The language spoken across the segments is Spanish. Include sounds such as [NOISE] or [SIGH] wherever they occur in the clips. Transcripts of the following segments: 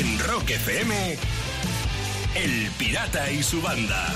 En Rock FM, El Pirata y su banda.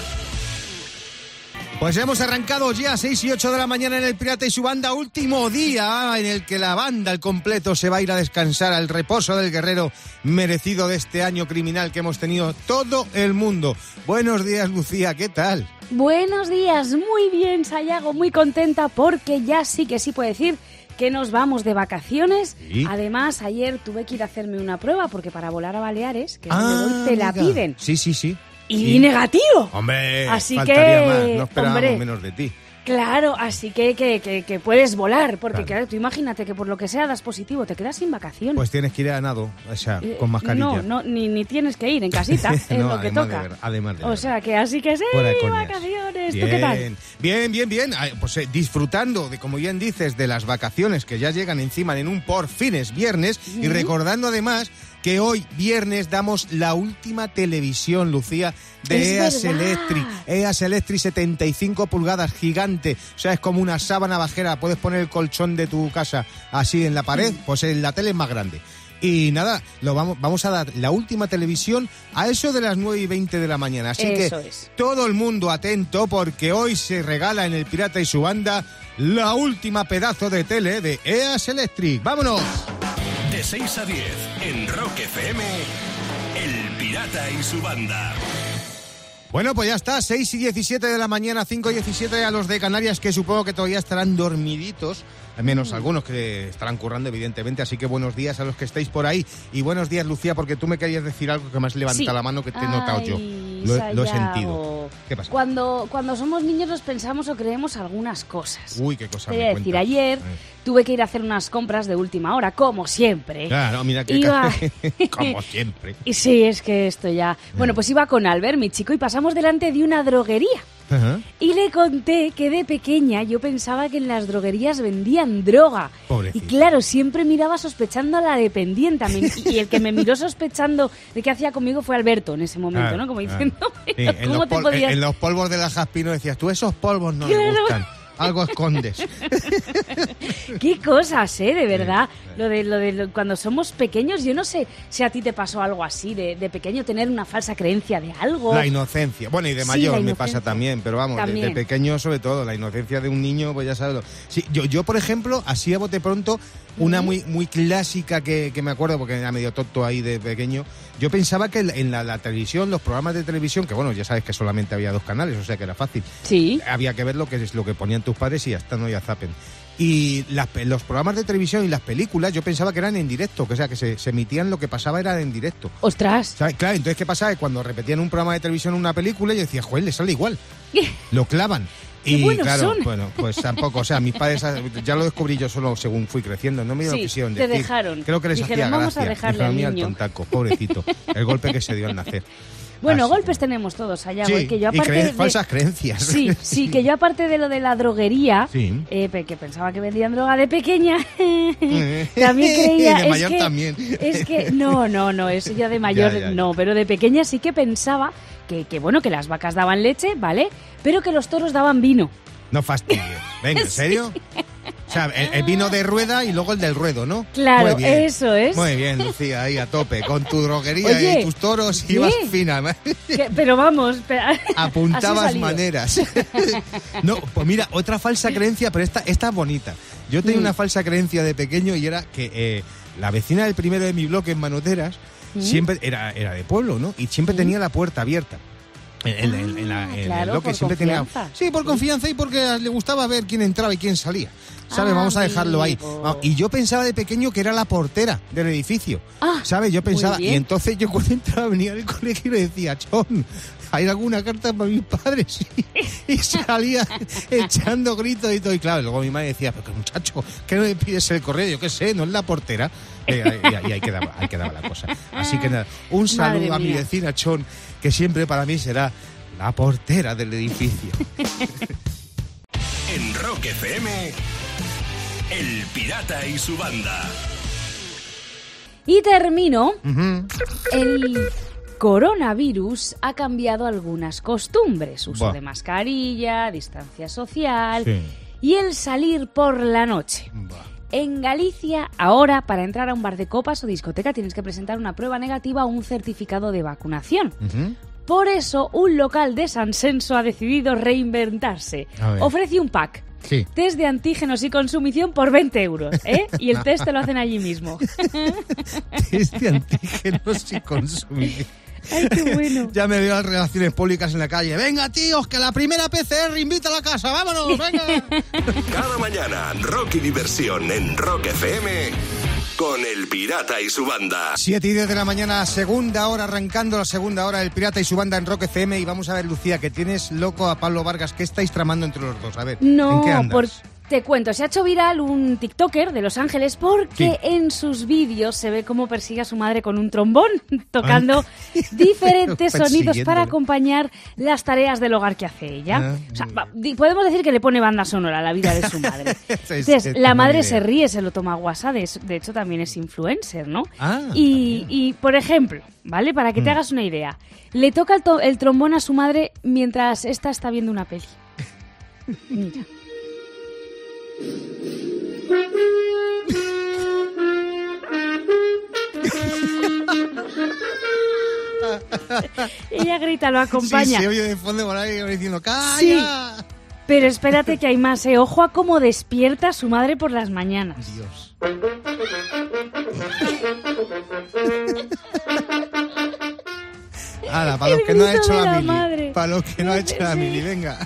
Pues hemos arrancado ya 6 y 8 de la mañana en el Pirata y su banda, último día en el que la banda al completo se va a ir a descansar al reposo del guerrero merecido de este año criminal que hemos tenido todo el mundo. Buenos días, Lucía, ¿qué tal? Buenos días, muy bien, Sayago, muy contenta porque ya sí que sí puedo decir que nos vamos de vacaciones. Sí. Además, ayer tuve que ir a hacerme una prueba porque para volar a Baleares, que es Ah, voy, te la amiga. piden. Sí, sí, sí. Y Sí. negativo. Hombre, Así faltaría que, más, no esperábamos hombre. menos de ti. Claro, así que, que, que, que puedes volar, porque Claro. claro. tú imagínate que por lo que sea das positivo, te quedas sin vacaciones. Pues tienes que ir a nado, o sea, Eh, con mascarilla. No, no, ni, ni tienes que ir en casita, [LAUGHS] es No, lo que toca. de ver- además de o ver. sea que así que sí, vacaciones, bien, ¿tú qué tal? Bien, bien, bien. Pues eh, disfrutando de, como bien dices, de las vacaciones que ya llegan encima en un por fines viernes y recordando además que hoy viernes damos la última televisión, Lucía, de EAS. Electric. EAS Electric 75 pulgadas, gigante. O sea, es como una sábana bajera. Puedes poner el colchón de tu casa así en la pared, pues en la tele es más grande. Y nada, lo vamos, vamos a dar la última televisión a eso de las 9 y 20 de la mañana. Así Eso que es. todo el mundo atento porque hoy se regala en el Pirata y su banda la última pedazo de tele de EAS Electric. ¡Vámonos! De 6 a 10, en Rock FM, El Pirata y su banda. Bueno, pues ya está, 6 y 17 de la mañana, 5 y 17 a los de Canarias que supongo que todavía estarán dormiditos, al menos algunos que estarán currando evidentemente, así que buenos días a los que estáis por ahí y buenos días Lucía porque tú me querías decir algo que me has levantado Sí. la mano que te he notado yo. Lo, he- lo he Sayago. ¿Qué pasa? Cuando, cuando somos niños nos pensamos o creemos algunas cosas. Uy, qué cosa Te voy a decir, ayer Eh. tuve que ir a hacer unas compras de última hora, como siempre. Claro, mira que Iba- [LAUGHS] [LAUGHS] como siempre. Y sí, es que esto ya... Bueno, pues iba con Albert, mi chico, y pasamos delante de una droguería. Ajá. Y le conté que de pequeña yo pensaba que en las droguerías vendían droga. Pobrecito. Y claro, siempre miraba sospechando a la dependiente. [LAUGHS] Y el que me miró sospechando de qué hacía conmigo fue Alberto en ese momento, Claro, ¿no? Como claro. diciendo, en, [LAUGHS] ¿cómo los te podías...? en los polvos de la Jaspino decías, tú esos polvos no me Claro. gustan. Algo escondes. [LAUGHS] Qué cosas, ¿eh? De verdad. sí. Lo de, lo de lo- cuando somos pequeños, yo no sé si a ti te pasó algo así, de, de pequeño tener una falsa creencia de algo. La inocencia. Bueno, y de mayor me pasa también, pero vamos, de- De, También. pequeño sobre todo, la inocencia de un niño, pues ya sabes. Sí, yo, yo, por ejemplo, así a bote pronto, una muy muy clásica que, que me acuerdo, porque era medio tonto ahí de pequeño, yo pensaba que en la, la televisión, los programas de televisión, que bueno, ya sabes que solamente había dos canales, o sea que era fácil, Sí. había que ver lo que es lo que ponían tus padres y ya está, no ya zapen. Y las los programas de televisión y las películas yo pensaba que eran en directo, que o sea que se, se emitían lo que pasaba era en directo. Ostras. ¿Sabes? Claro, entonces ¿qué pasaba? Cuando repetían un programa de televisión una película yo decía, joder, le sale igual. Lo clavan. Y claro, son. bueno, pues tampoco, o sea, mis padres ya lo descubrí yo solo según fui creciendo, no me lo Sí, quisieron te decir. dejaron. Creo que les Dijeron, hacía "Vamos a gracia". dejarle al "Mira el niño". tontaco, pobrecito, el golpe que se dio al nacer. Bueno, Así golpes tenemos todos allá, Sí, que yo y aparte creen- de- falsas creencias. Sí, [LAUGHS] sí, que yo aparte de lo de la droguería, Sí. eh, que pensaba que vendían droga de pequeña, [LAUGHS] también creía... De es mayor que- también. Es que, no, no, no, eso ya de [LAUGHS] mayor Ya, ya, ya. no, pero de pequeña sí que pensaba que, que, bueno, que las vacas daban leche, ¿vale? Pero que los toros daban vino. No fastidies. Venga, ¿en serio? Sea, el, el vino de rueda y luego el del ruedo, ¿no? Claro, eso es. Muy bien, Lucía, ahí a tope, con tu droguería Oye, y tus toros ibas fina. Que- pero vamos, [LAUGHS] Apuntabas maneras. [LAUGHS] no, pues mira, otra falsa creencia, pero esta, esta es bonita. Yo tenía Mm. una falsa creencia de pequeño y era que eh, la vecina del primero de mi bloque en Manoteras siempre era, era de pueblo, ¿no? Y siempre tenía la puerta abierta. En, en- en la- Ah, el claro, bloque tenía. confianza. Sí, por confianza y porque le gustaba ver quién entraba y quién salía. ¿Sabes? Vamos a dejarlo ahí. Y yo pensaba de pequeño que era la portera del edificio. Ah, ¿Sabes? Yo pensaba. Y entonces yo cuando entraba venía del colegio y le decía, Chon, ¿hay alguna carta para mis padres? [LAUGHS] Y, y salía [LAUGHS] echando gritos y todo. Y claro, luego mi madre decía, pero que muchacho, ¿qué no le pides el correo? Yo qué sé, no es la portera. Y, y ahí, quedaba, ahí quedaba la cosa. Así que nada, un saludo Madre a mi vecina Chon, que siempre para mí será la portera del edificio. [LAUGHS] En Rock FM, El Pirata y su banda. Y termino. El coronavirus ha cambiado algunas costumbres. Uso Buah. de mascarilla, distancia social Sí. y el salir por la noche. Buah. En Galicia, ahora, para entrar a un bar de copas o discoteca tienes que presentar una prueba negativa o un certificado de vacunación. Por eso, un local de San Senso ha decidido reinventarse. Ofrece un pack. Sí. Test de antígenos y consumición por 20 euros, ¿eh? Y el [LAUGHS] test te lo hacen allí mismo. [LAUGHS] Test de antígenos y consumir. Ay, qué bueno. [LAUGHS] Ya me veo las relaciones públicas en la calle. Venga, tíos, que la primera PCR invita a la casa. ¡Vámonos! ¡Venga! Cada mañana, Rock y diversión en Rock FM con El Pirata y su banda. 7 y 10 de la mañana, segunda hora, arrancando la segunda hora, el Pirata y su banda en Rock FM. Y vamos a ver, Lucía, que tienes loco a Pablo Vargas. ¿Qué estáis tramando entre los dos? A ver, No, ¿en qué andas? por- te cuento, se ha hecho viral un TikToker de Los Ángeles porque Sí. en sus vídeos se ve cómo persigue a su madre con un trombón, [LAUGHS] tocando diferentes sonidos para acompañar las tareas del hogar que hace ella. Ah, o sea, di- podemos decir que le pone banda sonora a la vida de su [LAUGHS] madre. Es- Entonces, es la madre idea. se ríe, se lo toma a WhatsApp, de, hecho también es influencer, ¿no? Ah, y, y, por ejemplo, ¿vale? Para que te hagas una idea, le toca el, to- el trombón a su madre mientras esta está viendo una peli. [LAUGHS] Mira. [LAUGHS] Ella grita, lo acompaña. Sí, se oye de fondo por ahí diciendo ¡Calla! Sí. Pero espérate que hay más, ¿eh? Ojo a cómo despierta a su madre por las mañanas. Dios. [LAUGHS] Ahora, para los que no ha hecho la, la mili. Para los que no ha hecho la mili, venga.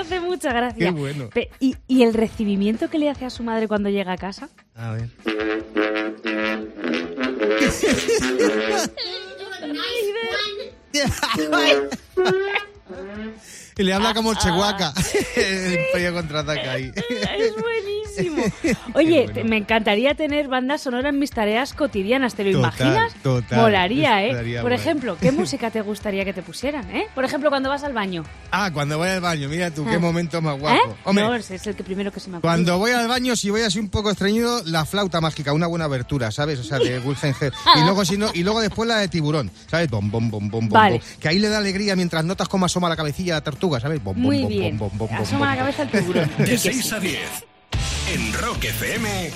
Hace mucha gracia. Qué bueno. Pe- ¿Y, y el recibimiento que le hace a su madre cuando llega a casa? A ver. [LAUGHS] y le habla como [LAUGHS] el Chehuaca. el contraataca ahí. Es buenísimo. [LAUGHS] Oye, bueno. me encantaría tener banda sonora en mis tareas cotidianas. ¿Te lo Total, imaginas? total. Molaría, ¿eh? Por ejemplo, ¿qué [LAUGHS] música te gustaría que te pusieran, eh? Por ejemplo, cuando vas al baño. Ah, cuando voy al baño, mira tú, qué Ah. momento más ¿Eh? guapo. Hombre, No, es el que primero que se me ocurre. Cuando voy al baño, si voy así un poco estreñido, la flauta mágica, una buena abertura, ¿sabes? O sea, de [LAUGHS] Wilhelm Hell. Y luego, si no, y luego después la de tiburón, ¿sabes? Bom, bom, bom, bom, bom, Vale. bom. Que ahí le da alegría mientras notas cómo asoma la cabecilla de la tortuga, ¿sabes? Bom, bom, Muy bom, bien. bom, bom, bom, Asoma la cabeza el tiburón. De que 6 sí. a 10 en Rock FM,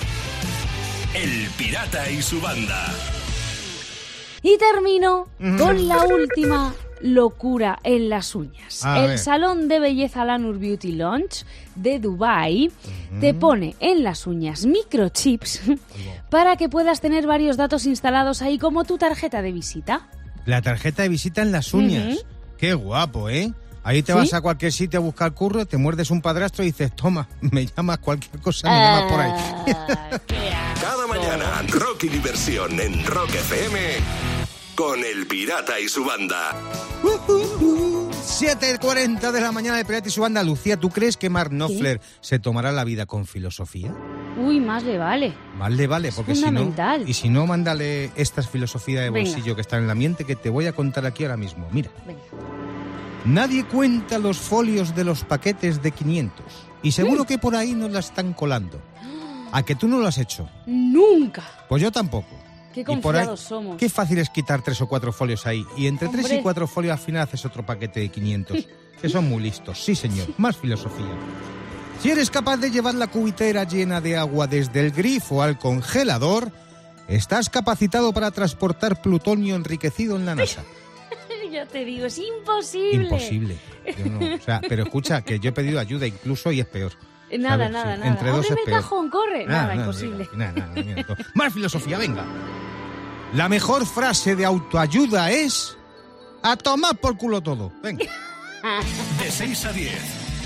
El Pirata y su banda. Y termino con la última locura en las uñas. A el ver. salón de belleza Lanur Beauty Lounge de Dubai te pone en las uñas microchips para que puedas tener varios datos instalados ahí como tu tarjeta de visita. La tarjeta de visita en las uñas. Qué guapo, ¿eh? Ahí te ¿Sí? vas a cualquier sitio a buscar curro, te muerdes un padrastro y dices, toma, [LAUGHS] me llamas cualquier cosa, me llamas por ahí. Ah. [LAUGHS] Cada mañana, Rock y diversión en Rock FM con El Pirata y su banda. 7.40 de la mañana de Pirata y su banda. Lucía, ¿tú crees que Mark Knopfler se tomará la vida con filosofía? Uy, más le vale. Vale, vale, porque si no... Y si no, mándale esta filosofía de Venga. bolsillo que está en la mente que te voy a contar aquí ahora mismo. Mira, Venga. Nadie cuenta los folios de los paquetes de 500. Y seguro Mm. que por ahí nos la están colando. ¿A que tú no lo has hecho? Nunca. Pues yo tampoco. Qué ahí- confiados somos. Qué fácil es quitar tres o cuatro folios ahí. Y entre tres y cuatro folios al final haces otro paquete de 500. [LAUGHS] que son muy listos. Sí, señor. Más filosofía. Si eres capaz de llevar la cubitera llena de agua desde el grifo al congelador, estás capacitado para transportar plutonio enriquecido en la NASA. Ya te digo, es imposible. Imposible. Yo no- o sea, pero escucha, que yo he pedido ayuda incluso y es peor. Eh, Nada, nada, Sí, nada. Entre dos el cajón, corre. Nada, imposible. Nada, nada, mira, todo. Más filosofía, venga. La mejor frase de autoayuda es a tomar por culo todo. Venga. [LAUGHS] De 6 a 10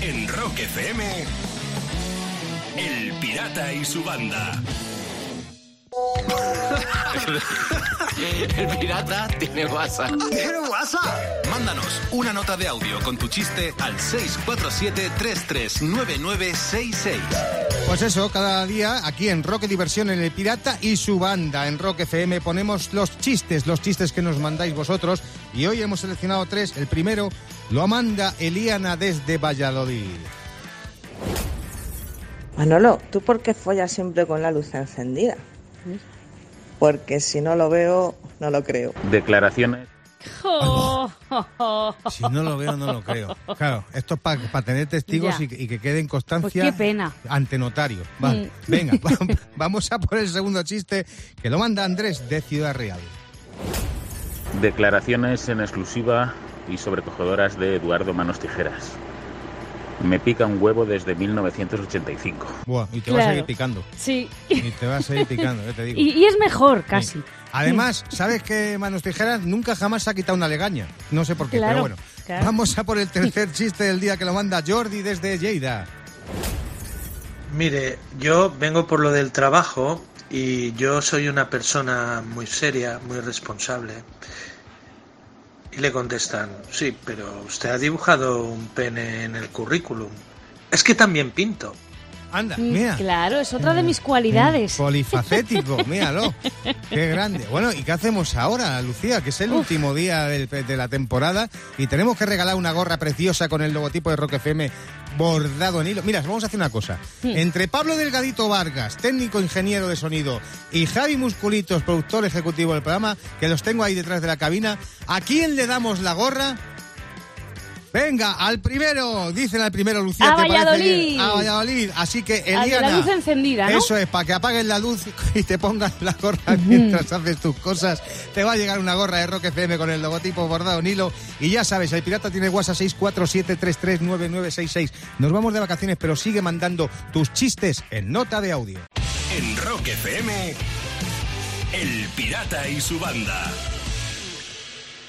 en Rock FM, El Pirata y su banda. El pirata tiene WhatsApp. ¿Tiene WhatsApp? Mándanos una nota de audio con tu chiste al 647-339966. Pues eso, cada día aquí en Rock Diversión en El Pirata y su banda en Rock FM ponemos los chistes, los chistes que nos mandáis vosotros. Y hoy hemos seleccionado tres. El primero lo manda Eliana desde Valladolid. Manolo, ¿tú por qué follas siempre con la luz encendida? Porque si no lo veo, no lo creo. Declaraciones. [LAUGHS] Si no lo veo, no lo creo. Claro, esto es para tener testigos y, que- y que quede en constancia Pues qué pena. ante notario. Vale, Mm. venga, [LAUGHS] va- vamos a por el segundo chiste que lo manda Andrés de Ciudad Real. Declaraciones en exclusiva y sobrecogedoras de Eduardo Manos Tijeras. Me pica un huevo desde 1985. Buah, y te va a Claro. seguir picando. Sí. Y te va a seguir picando, ya te digo. [LAUGHS] Y, y es mejor, casi. Sí. Además, ¿sabes que Manos Tijeras nunca jamás se ha quitado una legaña? No sé por qué, Claro, pero bueno. claro. Vamos a por el tercer [LAUGHS] chiste del día que lo manda Jordi desde Lleida. Mire, yo vengo por lo del trabajo y yo soy una persona muy seria, muy responsable. Y le contestan, sí, pero usted ha dibujado un pene en el currículum. Es que también pinto. Anda, Mm, mira. Claro, es otra de mis cualidades. Polifacético, [LAUGHS] míralo. Qué grande. Bueno, ¿y qué hacemos ahora, Lucía? Que es el último día del- de la temporada y tenemos que regalar una gorra preciosa con el logotipo de Rock FM bordado en hilo. Mira, vamos a hacer una cosa. Entre Pablo Delgadito Vargas, técnico ingeniero de sonido, y Javi Musculitos, productor ejecutivo del programa, que los tengo ahí detrás de la cabina, ¿a quién le damos la gorra? Venga, al primero, dicen al primero, Lucía. A ¿te parece Valladolid. bien? A Valladolid. Así que, Eliana. la luz encendida, ¿no? Eso es, para que apaguen la luz [LAUGHS] y te pongas la gorra mientras haces tus cosas. Te va a llegar una gorra de Rock FM con el logotipo bordado en hilo. Y ya sabes, el pirata tiene WhatsApp 647339966. Nos vamos de vacaciones, pero sigue mandando tus chistes en nota de audio. En Rock FM, El Pirata y su banda.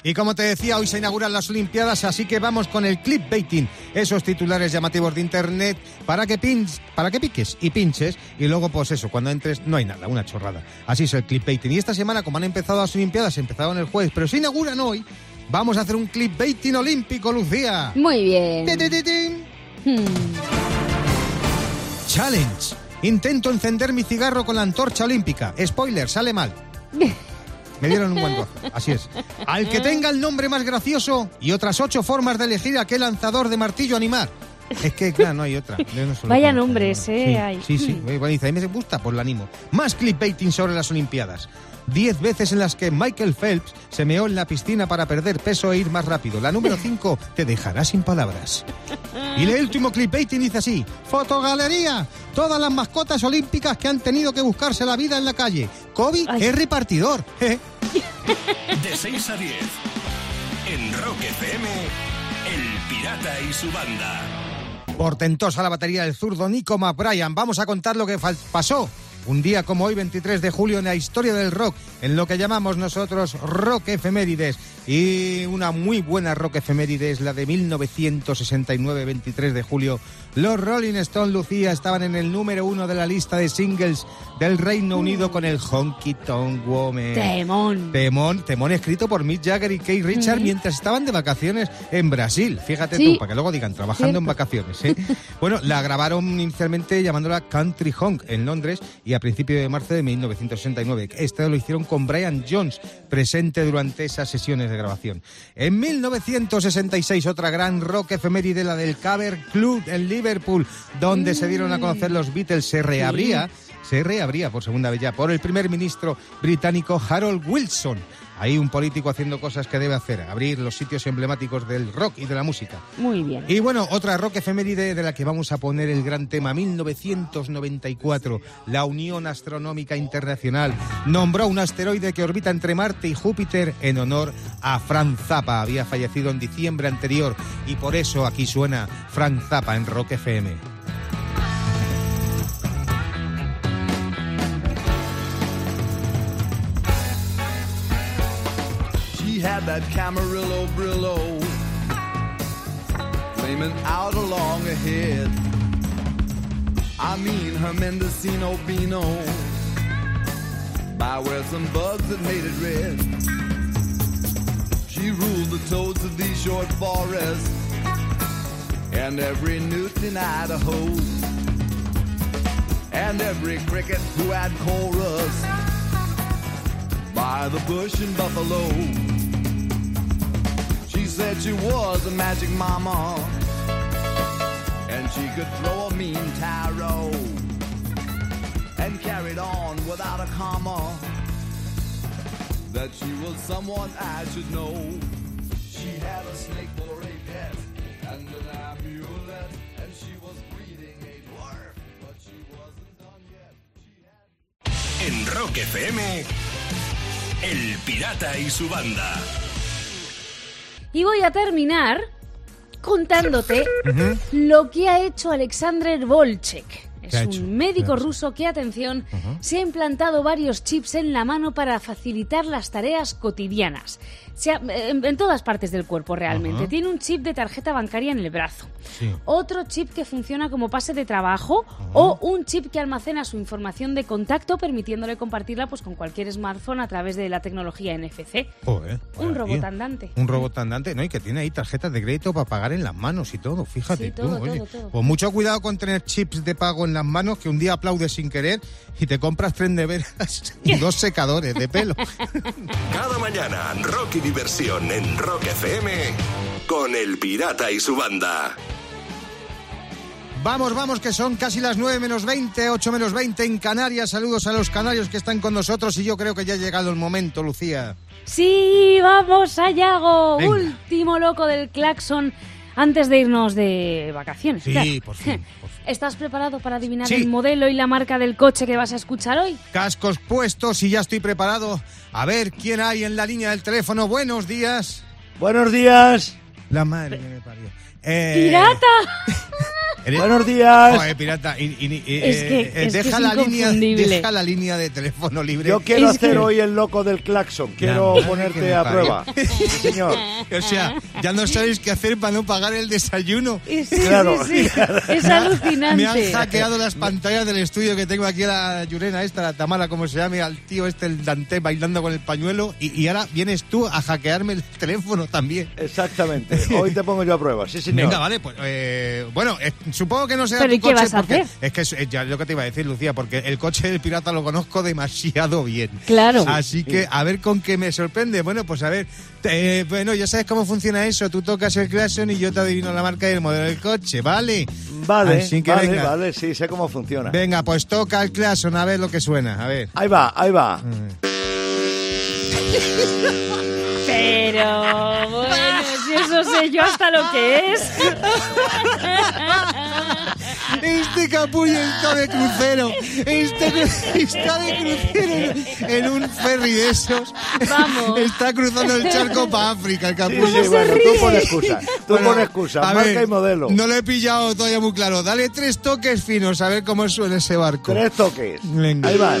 Y como te decía, hoy se inauguran las Olimpiadas, así que vamos con el clipbaiting, esos titulares llamativos de internet para que pins, para que piques y pinches y luego pues eso, cuando entres no hay nada, una chorrada. Así es el clipbaiting. Y esta semana como han empezado las Olimpiadas, empezaron el jueves, pero se inauguran hoy, vamos a hacer un clipbaiting olímpico, Lucía. Muy bien. Ti, ti, ti, ti. Hmm. Challenge. Intento encender mi cigarro con la antorcha olímpica. Spoiler, sale mal. [LAUGHS] Me dieron un buen gozo, así es. Al que tenga el nombre más gracioso y otras ocho formas de elegir a qué lanzador de martillo animar. Es que, claro, no hay otra. No lo Vaya conozco, nombres, no. eh, Sí, sí, sí. Hmm. Bueno, dice, a mí me gusta, pues la animo. Más clipbaiting sobre las Olimpiadas. Diez veces en las que Michael Phelps se meó en la piscina para perder peso e ir más rápido. La número [LAUGHS] cinco te dejará sin palabras. Y el último clipbaiting dice así: Fotogalería. Todas las mascotas olímpicas que han tenido que buscarse la vida en la calle. Kobe Ay. es repartidor. [LAUGHS] De 6 a 10. En Rock FM, El Pirata y su banda. Portentosa la batería del zurdo Nico McBrien. Vamos a contar lo que pasó. Un día como hoy, 23 de julio, en la historia del rock, en lo que llamamos nosotros rock efemérides. Y una muy buena rock efeméride es la de 1969, 23 de julio. Los Rolling Stone Lucía estaban en el número uno de la lista de singles del Reino Unido con el Honky Tonk Woman. Temón. Temón, temón escrito por Mick Jagger y Keith Richard mientras estaban de vacaciones en Brasil. Fíjate Sí. tú, para que luego digan, trabajando en Cierto. vacaciones. ¿eh? [LAUGHS] bueno, la grabaron inicialmente llamándola Country Honk en Londres y a principios de marzo de 1969. Esto lo hicieron con Brian Jones, presente durante esas sesiones de grabación. En 1966, otra gran rock efeméride, la del Cover Club en Liverpool, donde se dieron a conocer los Beatles, se reabría se reabría por segunda vez ya por el primer ministro británico Harold Wilson. Ahí un político haciendo cosas que debe hacer, abrir los sitios emblemáticos del rock y de la música. Muy bien. Y bueno, otra rock efeméride de la que vamos a poner el gran tema, 1994. La Unión Astronómica Internacional nombró un asteroide que orbita entre Marte y Júpiter en honor a Frank Zappa. Había fallecido en diciembre anterior y por eso aquí suena Frank Zappa en Rock FM. Had that Camarillo Brillo flaming out along ahead. I mean her Mendocino Beano by where some bugs had made it red. She ruled the toads of these short forests and every newt in Idaho and every cricket who had chorus by the bush and Buffalo. Said she was a magic mama, and she could throw a mean tarot, and carried on without a comma. That she was someone I should know. She had a snake for a pet and an amulet, and she was breeding a dwarf, but she wasn't done yet. Had... En Rock FM, El Pirata y su banda. Y voy a terminar contándote lo que ha hecho Alexander Volchek. Es ¿Qué ha un hecho? médico ruso que, atención, se ha implantado varios chips en la mano para facilitar las tareas cotidianas. Se ha- en, en todas partes del cuerpo realmente. Ajá. Tiene un chip de tarjeta bancaria en el brazo. Sí. Otro chip que funciona como pase de trabajo o un chip que almacena su información de contacto permitiéndole compartirla pues, con cualquier smartphone a través de la tecnología NFC. Joder, Un robot tío. andante. Un robot andante, ¿no? Y que tiene ahí tarjetas de crédito para pagar en las manos y todo, fíjate Sí, tú. todo, oye. todo, todo. Pues mucho cuidado con tener chips de pago en las manos que un día aplaudes sin querer y te compras tres neveras y dos secadores de pelo. [LAUGHS] Cada mañana, rock y diversión en Rock FM con El Pirata y su banda. Vamos, vamos, que son casi las 9 menos 20, 8 menos 20 en Canarias. Saludos a los canarios que están con nosotros y yo creo que ya ha llegado el momento, Lucía. Sí, vamos a Yago, Venga. último loco del claxon antes de irnos de vacaciones. Sí, claro. por [LAUGHS] fin, por fin. ¿Estás preparado para adivinar Sí. el modelo y la marca del coche que vas a escuchar hoy? Cascos puestos y ya estoy preparado. A ver quién hay en la línea del teléfono. Buenos días. Buenos días. La madre que me parió. Eh, ¡Pirata! [LAUGHS] eres- Buenos días. Joder, pirata. y- y- y- Es que- eh, es que deja es la línea, deja la línea de teléfono libre. Yo quiero Es hacer que- hoy el loco del claxon. Quiero ponerte a prueba. [LAUGHS] Sí, señor. O sea, ya no sabéis qué hacer para no pagar el desayuno. Sí, Claro. sí, sí. Es Me han alucinante. hackeado las pantallas del estudio que tengo aquí a la Yurena esta, la Tamara, como se llame, al tío este, el Dante, bailando con el pañuelo. Y, y ahora vienes tú a hackearme el teléfono también. Exactamente. [LAUGHS] Hoy te pongo yo a prueba. Sí, señor. Venga, vale, pues eh, bueno, eh, supongo que no sea ¿Pero tu y qué coche vas a porque hacer? es que es, es ya lo que te iba a decir, Lucía, porque el coche del pirata lo conozco demasiado bien. Claro. Así que a ver con qué me sorprende. Bueno, pues a ver, eh, bueno, ya sabes cómo funciona eso. Tú tocas el claxon y yo te adivino la marca y el modelo del coche, ¿vale? Vale, Así que vale, venga. vale. Sí, sé cómo funciona. Venga, pues toca el claxon a ver lo que suena. A ver. Ahí va, ahí va. Pero bueno, eso sé yo hasta lo que es. Este capullo está de crucero. Este está de crucero en, un ferry de esos. Vamos. Está cruzando el charco para África, el Sí, capullo. sí, bueno, tú pon excusa. Tú Bueno, pon excusa. a Marca ver, y modelo. No lo he pillado todavía muy claro. Dale tres toques finos a ver cómo suena ese barco. Tres toques. Venga. Ahí van.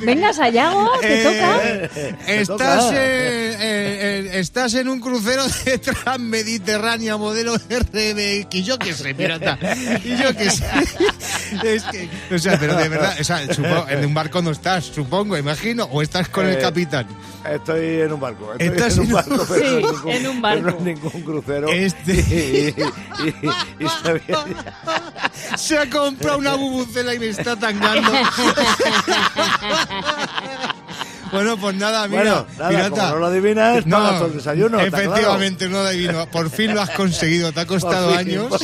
Venga, Sayago, te Eh, toca. Estás, toca. eh, eh, eh, estás en un crucero [LAUGHS] de Transmediterránea modelo RBX. Yo qué sé, pirata. Y yo qué sé. [LAUGHS] Es que, o sea, pero de verdad, o sea, supongo, en un barco no estás, supongo, imagino, o estás con el Eh, capitán. Estoy en un barco. Estoy Estás en un barco, pero [LAUGHS] Sí, no es ningún, en un pero no barco. ningún crucero. Este- Y, y- y Se ha comprado una bubucela y me está tangando. [LAUGHS] bueno, pues nada, mira, Bueno, nada, pirata. como no lo adivinas, pagas todo el desayuno, está claro. efectivamente no lo adivino. Por fin lo has conseguido, te ha costado fin, años. [LAUGHS]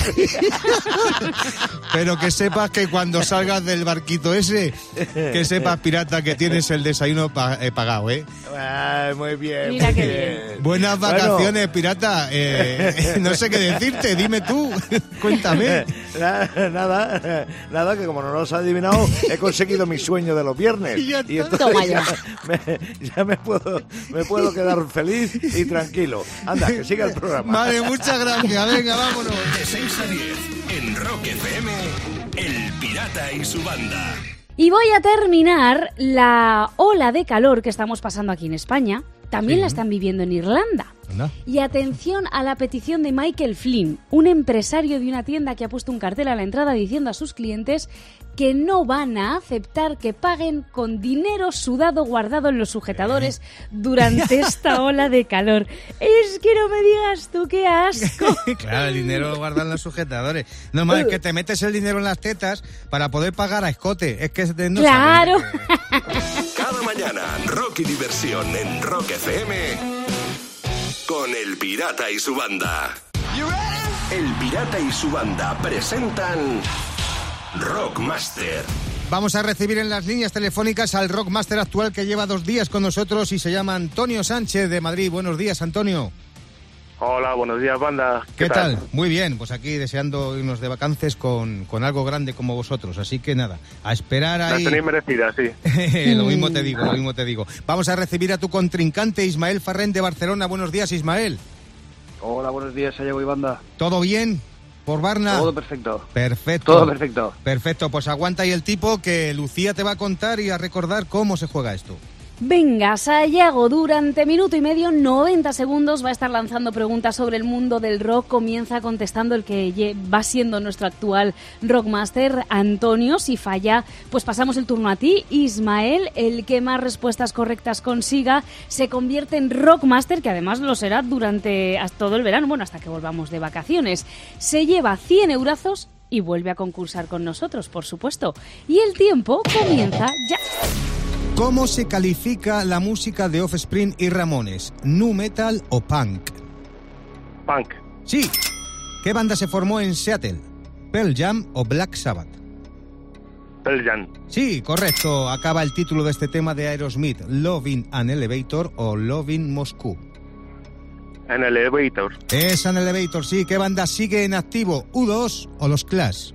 Pero que sepas que cuando salgas del barquito ese, que sepas, pirata, que tienes el desayuno pa- eh, pagado, ¿eh? Ay, muy bien. Mira muy qué bien. Buenas Bueno, vacaciones, pirata. Eh, [LAUGHS] no sé qué decirte, dime tú, [LAUGHS] cuéntame. na- Nada, nada, que como no lo has adivinado, he conseguido mi sueño de los viernes. [LAUGHS] Y entonces ya. me, ya me puedo, me puedo quedar feliz y tranquilo. Anda, que siga el programa. Vale, muchas gracias. Venga, vámonos. De 6 a 10 en Rock FM, El Pirata y su banda. Y voy a terminar la ola de calor que estamos pasando aquí en España. También Sí. la están viviendo en Irlanda. Anda. Y atención a la petición de Michael Flynn, un empresario de una tienda que ha puesto un cartel a la entrada diciendo a sus clientes que no van a aceptar que paguen con dinero sudado guardado en los sujetadores durante [LAUGHS] esta ola de calor. Es que no me digas tú qué asco. [LAUGHS] Claro, el dinero lo guardan los sujetadores. No más, es que te metes el dinero en las tetas para poder pagar a escote. Es que no Claro. Cada [LAUGHS] mañana, rock y diversión en Rock FM con El Pirata y su banda. El Pirata y su banda presentan Rockmaster. Vamos a recibir en las líneas telefónicas al rockmaster actual que lleva dos días con nosotros y se llama Antonio Sánchez de Madrid. Buenos días, Antonio. Hola, buenos días, banda. ¿Qué, tal? Muy bien, pues aquí deseando irnos de vacances con, con algo grande como vosotros. Así que nada, a esperar Las ahí. tenéis merecidas, sí. [LAUGHS] lo mismo te digo, lo mismo te digo. Vamos a recibir a tu contrincante Ismael Farrén de Barcelona. Buenos días, Ismael. Hola, buenos días, Sayago y banda. ¿Todo bien? ¿Por Barna? Todo perfecto. Perfecto. Todo perfecto. Perfecto, pues aguanta ahí el tipo que Lucía te va a contar y a recordar cómo se juega esto. Venga, Sayago, durante minuto y medio, 90 segundos, va a estar lanzando preguntas sobre el mundo del rock. Comienza contestando el que va siendo nuestro actual rockmaster, Antonio. Si falla, pues pasamos el turno a ti, Ismael. El que más respuestas correctas consiga se convierte en rockmaster, que además lo será durante todo el verano, bueno, hasta que volvamos de vacaciones. Se lleva 100 eurazos y vuelve a concursar con nosotros, por supuesto. Y el tiempo comienza ya. ¿Cómo se califica la música de Offspring y Ramones? ¿Nu metal o punk? Punk. Sí. ¿Qué banda se formó en Seattle? ¿Pearl Jam o Black Sabbath? Pearl Jam. Sí, correcto. Acaba el título de este tema de Aerosmith. Loving an Elevator o Loving Moscú. El Elevator. Es an Elevator, sí. ¿Qué banda sigue en activo? ¿U2 o los Clash?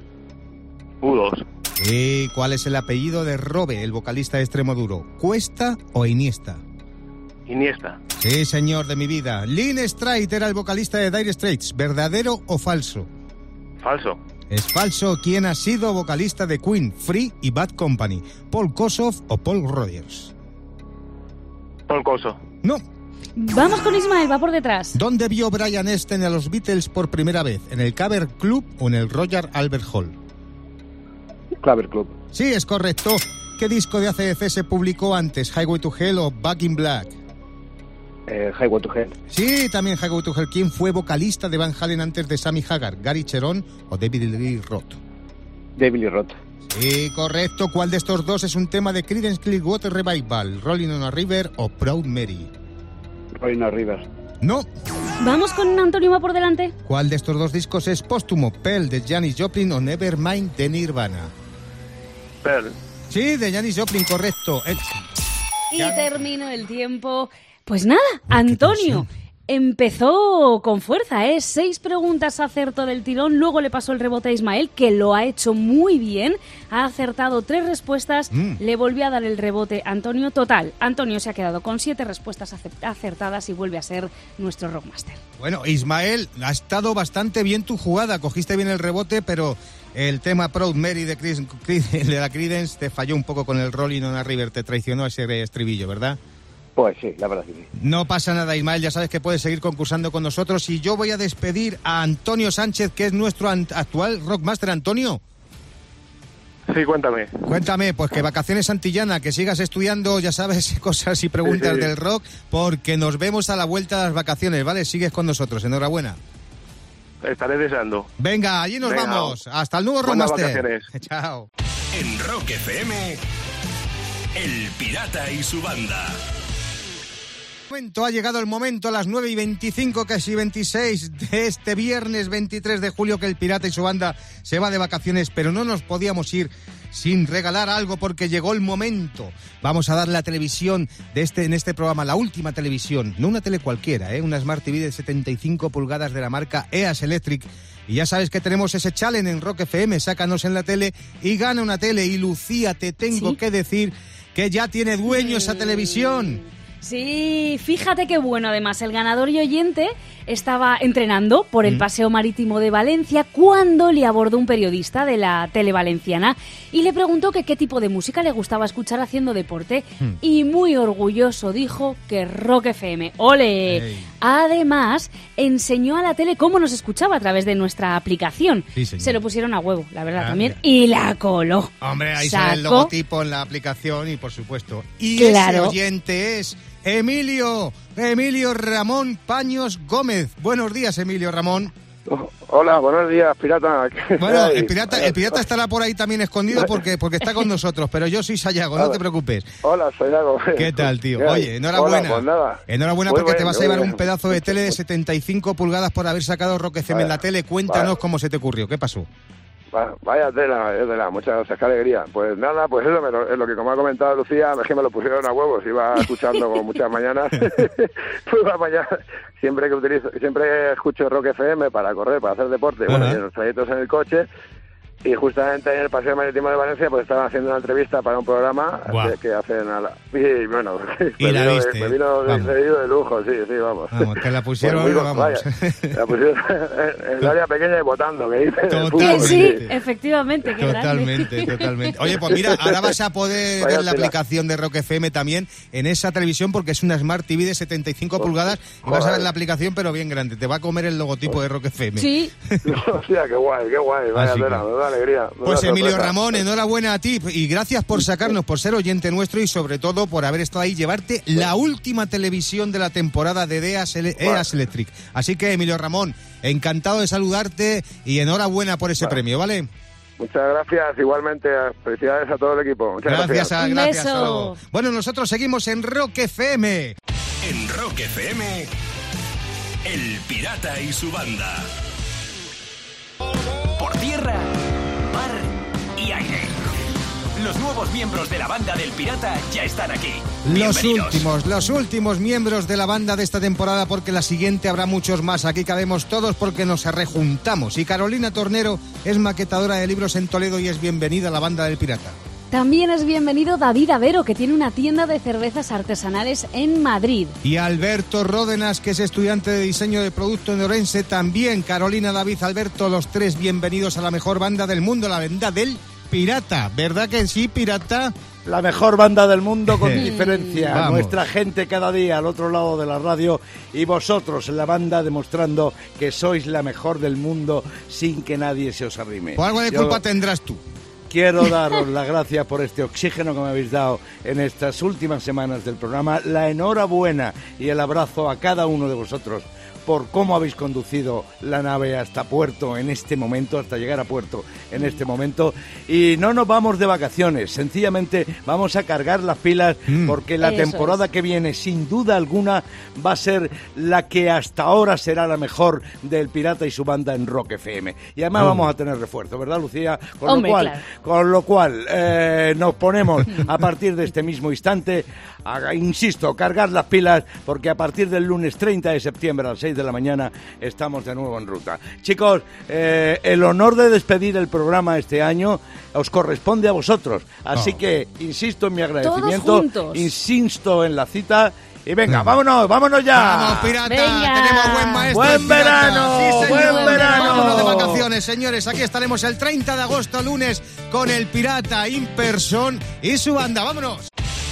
U2. ¿Y cuál es el apellido de Robe, el vocalista de Extremoduro? ¿Cuesta o Iniesta? Iniesta. Sí, señor de mi vida. Lynn Strait era el vocalista de Dire Straits. ¿Verdadero o falso? Falso. Es falso. ¿Quién ha sido vocalista de Queen, Free y Bad Company? ¿Paul Kossoff o Paul Rodgers? Paul Coso. No. Vamos con Ismael, va por detrás. ¿Dónde vio Brian Epstein a los Beatles por primera vez? ¿En el Caber Club o en el Royal Albert Hall? Claver Club. Sí, es correcto. ¿Qué disco de ACDC se publicó antes? ¿Highway to Hell o Back in Black? Eh, Highway to Hell. Sí, también Highway to Hell. ¿Quién fue vocalista de Van Halen antes de Sammy Hagar? ¿Gary Cherón o David Lee Roth? David Lee Roth. Sí, correcto. ¿Cuál de estos dos es un tema de Creedence Clearwater Revival? ¿Rolling on a River o Proud Mary? Rolling River. No. Vamos con Antonio, va por delante. ¿Cuál de estos dos discos es póstumo? ¿Pearl de Janis Joplin o Nevermind de Nirvana? Pearl. Sí, de Janis Joplin, correcto. El- Y termino el tiempo. Pues nada, Antonio empezó con fuerza, ¿eh? Seis preguntas acertó del tirón, luego le pasó el rebote a Ismael, que lo ha hecho muy bien, ha acertado tres respuestas, Mm. le volvió a dar el rebote a Antonio. Total, Antonio se ha quedado con siete respuestas acertadas y vuelve a ser nuestro rockmaster. Bueno, Ismael, ha estado bastante bien tu jugada. Cogiste bien el rebote, pero el tema Proud Mary de, Chris- Chris- [LAUGHS] de la Creedence te falló un poco con el Rolling on a River. Te traicionó ese estribillo, ¿verdad? Pues sí, la verdad que sí. No pasa nada, Ismael. Ya sabes que puedes seguir concursando con nosotros. Y yo voy a despedir a Antonio Sánchez, que es nuestro actual rockmaster. Antonio, Sí, cuéntame. cuéntame, pues que vacaciones Santillana, que sigas estudiando, ya sabes, [LAUGHS] cosas y preguntas Sí, sí. del rock, porque nos vemos a la vuelta de las vacaciones, ¿vale? Sigues con nosotros. Enhorabuena. Estaré deseando. Venga, allí nos Venga. vamos. Hasta el nuevo rockmaster. vacaciones. [LAUGHS] Chao. En Rock FM, El Pirata y su banda. Ha llegado el momento a las 9 y 25, casi 26 de este viernes 23 de julio que el Pirata y su banda se va de vacaciones, pero no nos podíamos ir sin regalar algo porque llegó el momento. Vamos a dar la televisión de este en este programa, la última televisión, no una tele cualquiera, ¿eh? una Smart TV de 75 pulgadas de la marca EAS Electric. Y ya sabes que tenemos ese challenge en Rock FM, sácanos en la tele y gana una tele. Y Lucía, te tengo ¿Sí? que decir que ya tiene dueño esa televisión. Sí, fíjate qué bueno además. El ganador y oyente estaba entrenando por el Paseo Marítimo de Valencia cuando le abordó un periodista de la tele valenciana y le preguntó que qué tipo de música le gustaba escuchar haciendo deporte Hmm. y muy orgulloso dijo que Rock FM. ¡Ole! Además, enseñó a la tele cómo nos escuchaba a través de nuestra aplicación. Sí. Se lo pusieron a huevo, la verdad, Ah, también. mira. Y la coló. Hombre, ahí sale el Sacó- logotipo en la aplicación y por supuesto. Y Claro. ese oyente es Emilio, Emilio Ramón Paños Gómez. Buenos días, Emilio Ramón. Hola, buenos días, pirata. Bueno, el pirata, el pirata estará por ahí también escondido porque, porque está con nosotros, pero yo soy Sayago, no te preocupes. Hola, soy Dago. ¿Qué tal, tío? Oye, enhorabuena. Hola, pues nada. Enhorabuena Muy porque te vas a llevar bien. un pedazo de tele de 75 pulgadas por haber sacado FM en la tele. Cuéntanos Vaya. cómo se te ocurrió, ¿qué pasó? Va- Vaya tela, vaya tela, muchas gracias, qué alegría. Pues nada, pues eso lo- es lo que como ha comentado Lucía, es que me lo pusieron a huevos, iba escuchando como muchas mañanas, [LAUGHS] [LAUGHS] pues va mañana, siempre que utilizo, siempre escucho Rock FM para correr, para hacer deporte, bueno, y en los trayectos en el coche, y justamente en el Paseo Marítimo de Valencia pues estaban haciendo una entrevista para un programa que, que hacen a la... [LAUGHS] [LAUGHS] Y bueno, Y me la vino, viste, me vino de, lujo, sí, sí, vamos. Vamos, te la pusieron, Pues vamos. vaya, la pusieron [LAUGHS] en el área pequeña y votando, que dice. Totalmente. Sí, efectivamente, qué Totalmente, grande. totalmente. Oye, pues mira, ahora vas a poder Vaya ver la aplicación de Rock FM también en esa televisión porque es una Smart TV de 75 pulgadas y vas a ver la aplicación pero bien grande. Te va a comer el logotipo de Rock FM. Sí, Hostia, qué guay, qué guay, vaya que- tela, da alegría. Pues Emilio sorpresa. Ramón, enhorabuena a ti y gracias por sacarnos, por ser oyente nuestro y sobre todo por haber estado ahí, llevarte la última televisión de la temporada de EAS, Ele- EAS Electric. Así que Emilio Ramón, encantado de saludarte y enhorabuena por ese premio, ¿vale? Muchas gracias, igualmente, felicidades a todo el equipo. Muchas gracias. Gracias, a, Un gracias. beso. hasta luego. Bueno, nosotros seguimos en Rock FM. En Rock FM, El Pirata y su banda. Por tierra. Los nuevos miembros de la banda del pirata ya están aquí. Los últimos, los últimos miembros de la banda de esta temporada, porque la siguiente habrá muchos más. Aquí cabemos todos porque nos rejuntamos. Y Carolina Tornero es maquetadora de libros en Toledo y es bienvenida a la banda del Pirata. también es bienvenido David Avero, que tiene una tienda de cervezas artesanales en Madrid. Y Alberto Ródenas, que es estudiante de diseño de producto en Orense, también. Carolina, David, Alberto, los tres bienvenidos a la mejor banda del mundo, la banda del Pirata. ¿Verdad que sí, Pirata? La mejor banda del mundo con [LAUGHS] diferencia. Vamos. Nuestra gente cada día al otro lado de la radio y vosotros en la banda demostrando que sois la mejor del mundo sin que nadie se os arrime. Por algo de Yo culpa tendrás tú. Quiero [LAUGHS] daros las gracias por este oxígeno que me habéis dado en estas últimas semanas del programa. La enhorabuena y el abrazo a cada uno de vosotros por cómo habéis conducido la nave hasta puerto en este momento, hasta llegar a puerto en este momento. Y no nos vamos de vacaciones, sencillamente vamos a cargar las pilas porque la Eso temporada es. que viene, sin duda alguna, va a ser la que hasta ahora será la mejor del Pirata y su banda en Rock FM. Y además Oh. vamos a tener refuerzo, ¿verdad, Lucía? Con Hombre, lo cual, claro. con lo cual eh, nos ponemos a partir de este mismo instante, a- insisto, cargar las pilas, porque a partir del lunes 30 de septiembre a las 6 de la mañana estamos de nuevo en ruta. Chicos, eh, el honor de despedir el programa este año os corresponde a vosotros. Así Oh. que insisto en mi agradecimiento, juntos. insisto en la cita. Y venga, vámonos, vámonos ya. Vamos, pirata, Venga. tenemos buen maestro. Buen verano, Sí, señor. buen verano. Vámonos de vacaciones, señores. Aquí estaremos el 30 de agosto, lunes, con el pirata Imperson y su banda. Vámonos.